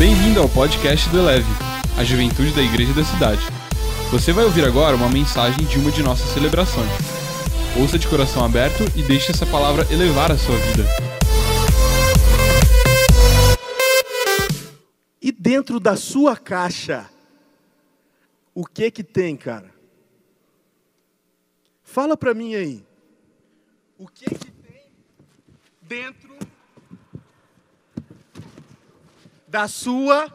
Bem-vindo ao podcast do Eleve, a juventude da igreja da cidade. Você vai ouvir agora uma mensagem de uma de nossas celebrações. Ouça de coração aberto e deixe essa palavra elevar a sua vida. E dentro da sua caixa, o que que tem, cara? Fala para mim aí. O que que tem dentro da sua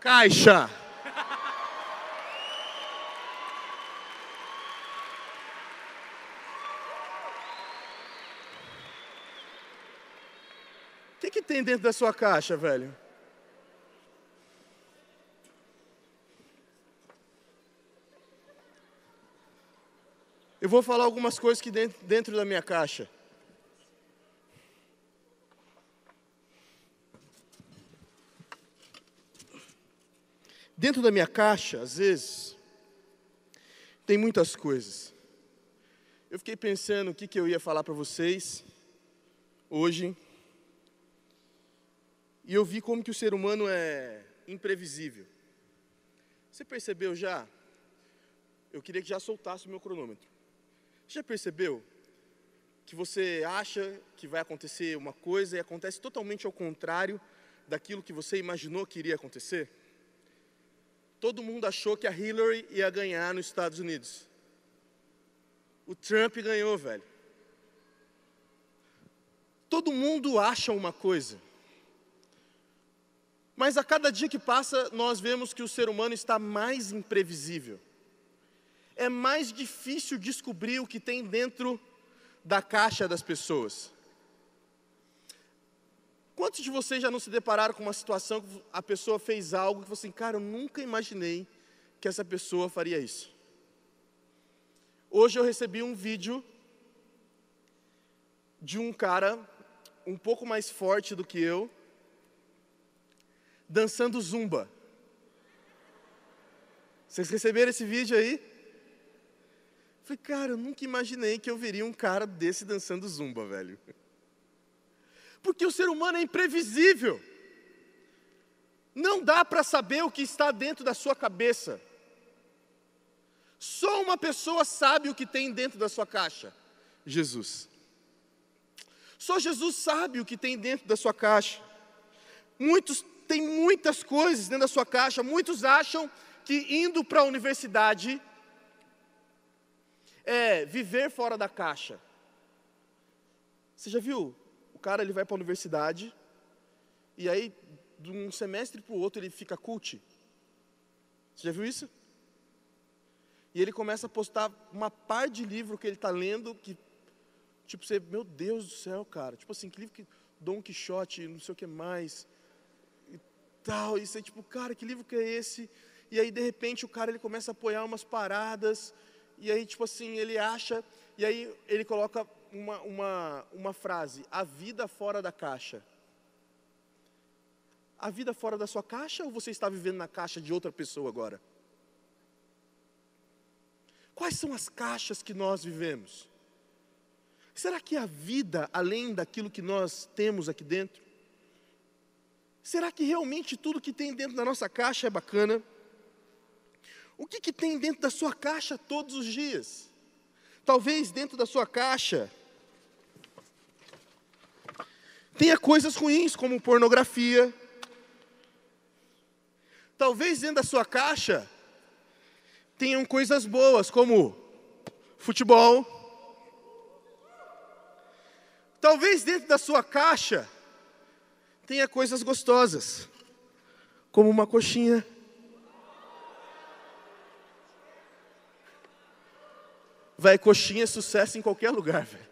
caixa? O que, que tem dentro da sua caixa, velho? Eu vou falar algumas coisas que dentro, dentro da minha caixa. Dentro da minha caixa, às vezes, tem muitas coisas. Eu fiquei pensando o que, que eu ia falar para vocês hoje. E eu vi como que o ser humano é imprevisível. Você percebeu já? Eu queria que já soltasse o meu cronômetro. Já percebeu que você acha que vai acontecer uma coisa e acontece totalmente ao contrário daquilo que você imaginou que iria acontecer? Todo mundo achou que a Hillary ia ganhar nos Estados Unidos. O Trump ganhou, velho. Todo mundo acha uma coisa. Mas a cada dia que passa, nós vemos que o ser humano está mais imprevisível. É mais difícil descobrir o que tem dentro da caixa das pessoas. Quantos de vocês já não se depararam com uma situação que a pessoa fez algo que você assim, cara, eu nunca imaginei que essa pessoa faria isso? Hoje eu recebi um vídeo de um cara um pouco mais forte do que eu, dançando zumba. Vocês receberam esse vídeo aí? Falei, cara, eu nunca imaginei que eu veria um cara desse dançando zumba, velho. Porque o ser humano é imprevisível. Não dá para saber o que está dentro da sua cabeça. Só uma pessoa sabe o que tem dentro da sua caixa: Jesus. Só Jesus sabe o que tem dentro da sua caixa. Muitos tem muitas coisas dentro da sua caixa. Muitos acham que indo para a universidade é viver fora da caixa. Você já viu? O cara ele vai para a universidade e aí de um semestre para o outro ele fica cult. Você já viu isso? E ele começa a postar uma par de livro que ele está lendo que tipo você, meu Deus do céu, cara, tipo assim, que livro que Dom Quixote, não sei o que mais tal. E você, tipo, cara, que livro que é esse? E aí, de repente, o cara ele começa a apoiar umas paradas. E aí, tipo assim, ele acha. E aí, ele coloca uma, uma, uma frase: A vida fora da caixa. A vida fora da sua caixa ou você está vivendo na caixa de outra pessoa agora? Quais são as caixas que nós vivemos? Será que a vida, além daquilo que nós temos aqui dentro? Será que realmente tudo que tem dentro da nossa caixa é bacana? O que, que tem dentro da sua caixa todos os dias? Talvez dentro da sua caixa tenha coisas ruins, como pornografia. Talvez dentro da sua caixa tenham coisas boas, como futebol. Talvez dentro da sua caixa tenha coisas gostosas, como uma coxinha. Vai, coxinha é sucesso em qualquer lugar, velho.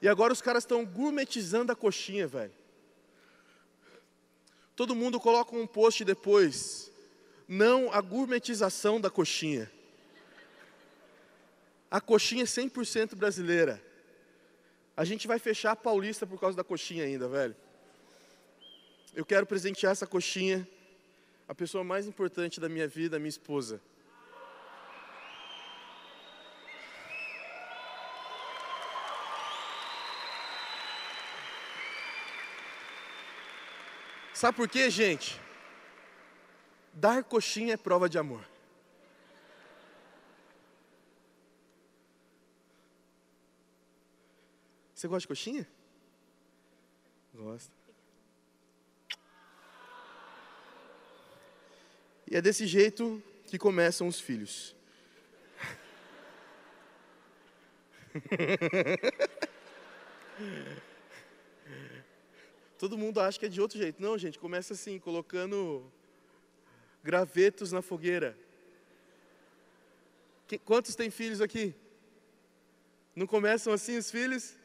E agora os caras estão gourmetizando a coxinha, velho. Todo mundo coloca um post depois. Não a gourmetização da coxinha. A coxinha é 100% brasileira. A gente vai fechar a Paulista por causa da coxinha ainda, velho. Eu quero presentear essa coxinha, a pessoa mais importante da minha vida, minha esposa. Sabe por quê, gente? Dar coxinha é prova de amor. Você gosta de coxinha? Gosta. E é desse jeito que começam os filhos. Todo mundo acha que é de outro jeito. Não, gente, começa assim, colocando gravetos na fogueira. Quantos têm filhos aqui? Não começam assim os filhos?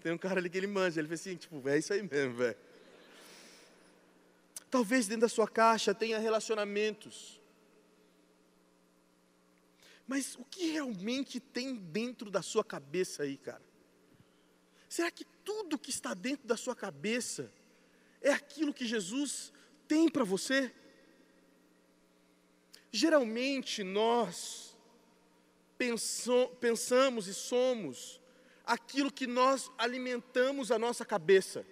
Tem um cara ali que ele manja, ele fala assim, tipo, é isso aí mesmo, velho. Talvez dentro da sua caixa tenha relacionamentos. Mas o que realmente tem dentro da sua cabeça aí, cara? Será que tudo que está dentro da sua cabeça é aquilo que Jesus tem para você? Geralmente nós pensamos e somos aquilo que nós alimentamos a nossa cabeça.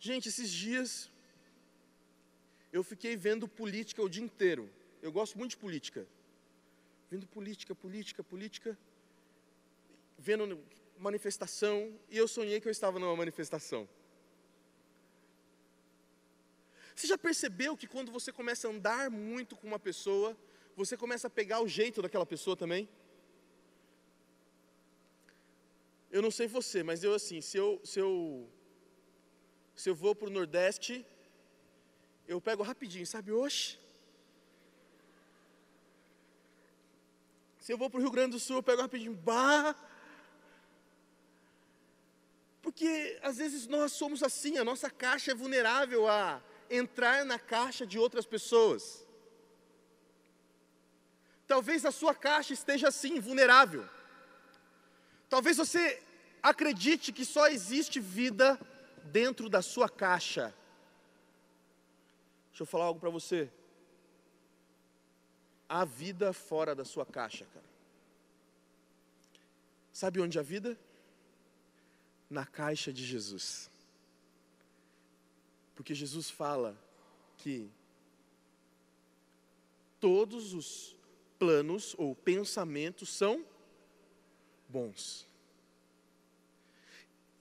Gente, esses dias eu fiquei vendo política o dia inteiro. Eu gosto muito de política. Vendo política, política, política. Vendo manifestação. E eu sonhei que eu estava numa manifestação. Você já percebeu que quando você começa a andar muito com uma pessoa, você começa a pegar o jeito daquela pessoa também? Eu não sei você, mas eu assim, se eu, se eu se eu vou para o Nordeste, eu pego rapidinho, sabe? Oxe. Se eu vou para o Rio Grande do Sul, eu pego rapidinho. Bah! Porque às vezes nós somos assim, a nossa caixa é vulnerável a entrar na caixa de outras pessoas. Talvez a sua caixa esteja assim, vulnerável. Talvez você acredite que só existe vida dentro da sua caixa. Deixa eu falar algo para você. Há vida fora da sua caixa, cara. Sabe onde há vida? Na caixa de Jesus. Porque Jesus fala que todos os planos ou pensamentos são bons.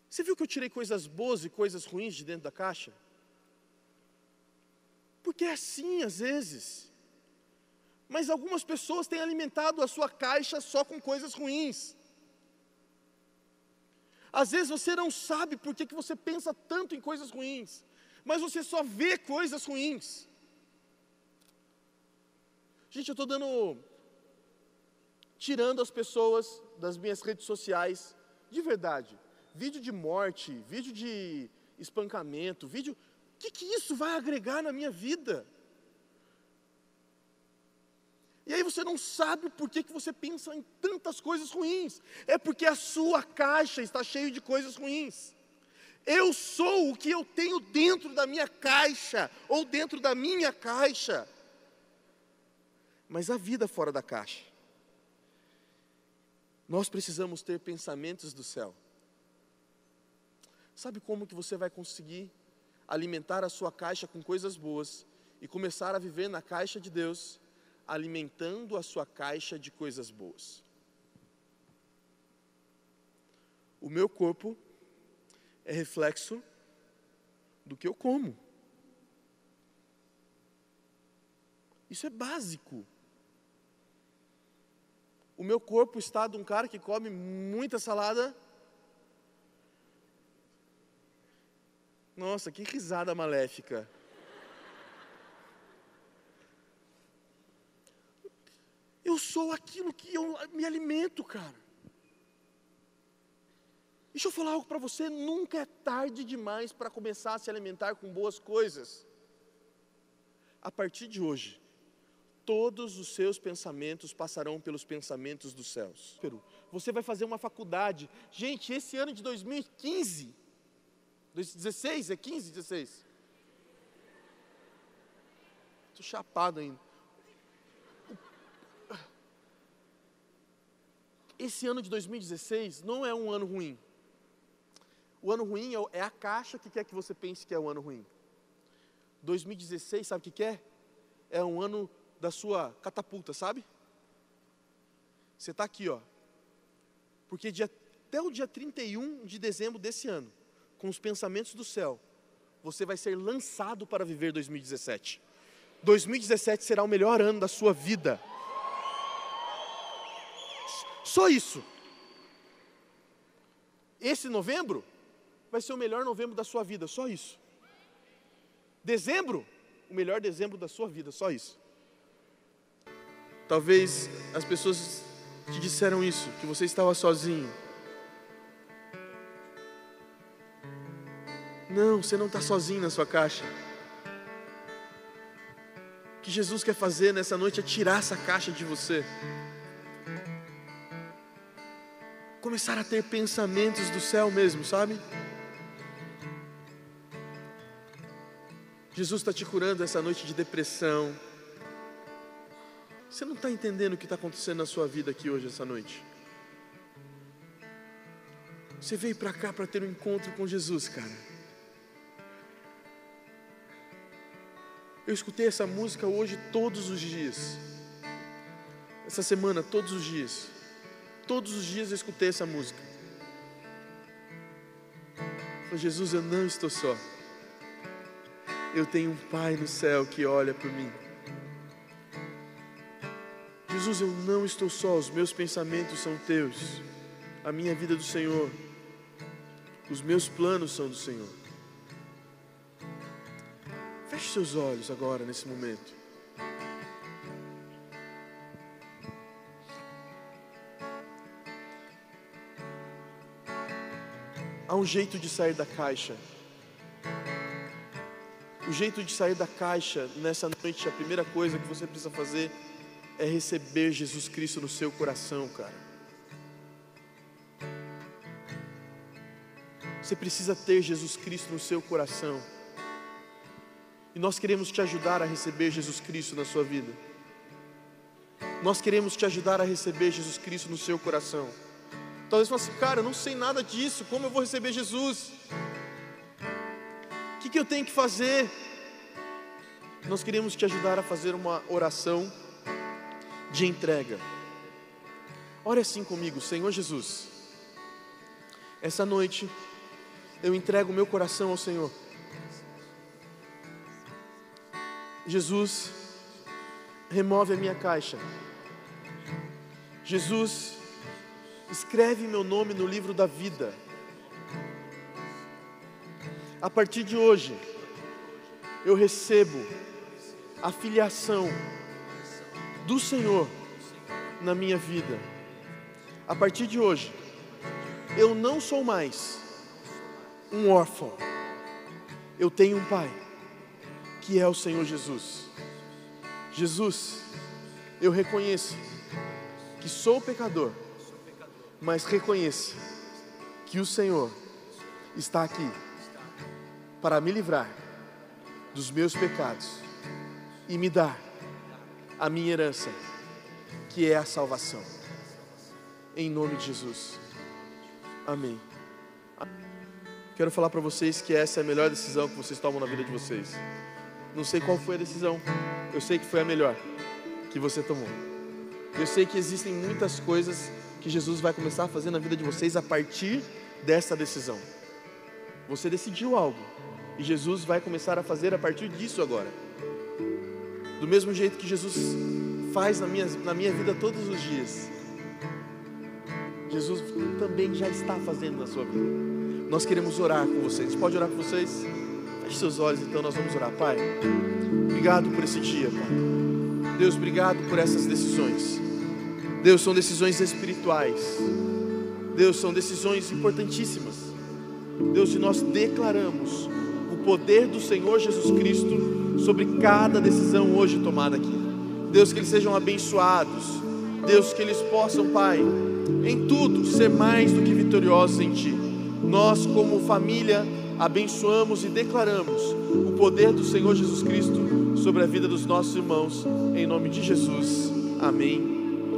Você viu que eu tirei coisas boas e coisas ruins de dentro da caixa? Porque é assim às vezes. Mas algumas pessoas têm alimentado a sua caixa só com coisas ruins. Às vezes você não sabe por que, você pensa tanto em coisas ruins, mas você só vê coisas ruins. Gente, eu estou dando. tirando as pessoas das minhas redes sociais, de verdade vídeo de morte, vídeo de espancamento, vídeo. O que, que isso vai agregar na minha vida? E aí você não sabe por que, que você pensa em tantas coisas ruins. É porque a sua caixa está cheia de coisas ruins. Eu sou o que eu tenho dentro da minha caixa, ou dentro da minha caixa. Mas a vida fora da caixa. Nós precisamos ter pensamentos do céu. Sabe como que você vai conseguir alimentar a sua caixa com coisas boas e começar a viver na caixa de Deus, alimentando a sua caixa de coisas boas? O meu corpo é reflexo do que eu como. Isso é básico. O meu corpo está de um cara que come muita salada Nossa, que risada maléfica. Eu sou aquilo que eu me alimento, cara. Deixa eu falar algo para você: nunca é tarde demais para começar a se alimentar com boas coisas. A partir de hoje, todos os seus pensamentos passarão pelos pensamentos dos céus. Você vai fazer uma faculdade. Gente, esse ano de 2015 16? É 15, 16? Estou chapado ainda. Esse ano de 2016 não é um ano ruim. O ano ruim é a caixa que quer que você pense que é o ano ruim. 2016, sabe o que, que é? É um ano da sua catapulta, sabe? Você está aqui, ó. Porque dia, até o dia 31 de dezembro desse ano, com os pensamentos do céu, você vai ser lançado para viver 2017. 2017 será o melhor ano da sua vida. Só isso. Esse novembro vai ser o melhor novembro da sua vida, só isso. Dezembro, o melhor dezembro da sua vida, só isso. Talvez as pessoas te disseram isso, que você estava sozinho. Não, você não está sozinho na sua caixa. O que Jesus quer fazer nessa noite é tirar essa caixa de você. Começar a ter pensamentos do céu mesmo, sabe? Jesus está te curando essa noite de depressão. Você não está entendendo o que está acontecendo na sua vida aqui hoje, essa noite. Você veio para cá para ter um encontro com Jesus, cara. Eu escutei essa música hoje todos os dias. Essa semana, todos os dias. Todos os dias eu escutei essa música. Falei, Jesus, eu não estou só. Eu tenho um Pai no céu que olha por mim. Jesus, eu não estou só, os meus pensamentos são teus, a minha vida é do Senhor, os meus planos são do Senhor. Feche seus olhos agora, nesse momento. Há um jeito de sair da caixa. O jeito de sair da caixa nessa noite, a primeira coisa que você precisa fazer é receber Jesus Cristo no seu coração, cara. Você precisa ter Jesus Cristo no seu coração. E nós queremos te ajudar a receber Jesus Cristo na sua vida. Nós queremos te ajudar a receber Jesus Cristo no seu coração. Talvez você assim, cara, eu não sei nada disso, como eu vou receber Jesus? que, que eu tenho que fazer? Nós queremos te ajudar a fazer uma oração de entrega. Ore assim comigo, Senhor Jesus. Essa noite eu entrego o meu coração ao Senhor. Jesus, remove a minha caixa. Jesus, escreve meu nome no livro da vida a partir de hoje, eu recebo a filiação do Senhor na minha vida. A partir de hoje, eu não sou mais um órfão, eu tenho um Pai, que é o Senhor Jesus. Jesus, eu reconheço que sou pecador, mas reconheço que o Senhor está aqui para me livrar dos meus pecados e me dar a minha herança, que é a salvação. Em nome de Jesus. Amém. Quero falar para vocês que essa é a melhor decisão que vocês tomam na vida de vocês. Não sei qual foi a decisão, eu sei que foi a melhor que você tomou. Eu sei que existem muitas coisas que Jesus vai começar a fazer na vida de vocês a partir dessa decisão. Você decidiu algo, e Jesus vai começar a fazer a partir disso agora. Do mesmo jeito que Jesus faz na minha, na minha vida todos os dias. Jesus também já está fazendo na sua vida. Nós queremos orar com vocês. Pode orar com vocês? Feche seus olhos, então nós vamos orar. Pai, obrigado por esse dia, Pai. Deus, obrigado por essas decisões. Deus, são decisões espirituais. Deus, são decisões importantíssimas. Deus, e nós declaramos poder do Senhor Jesus Cristo sobre cada decisão hoje tomada aqui. Deus, que eles sejam abençoados. Deus, que eles possam, Pai, em tudo ser mais do que vitoriosos em Ti. Nós, como família, abençoamos e declaramos o poder do Senhor Jesus Cristo sobre a vida dos nossos irmãos, em nome de Jesus. Amém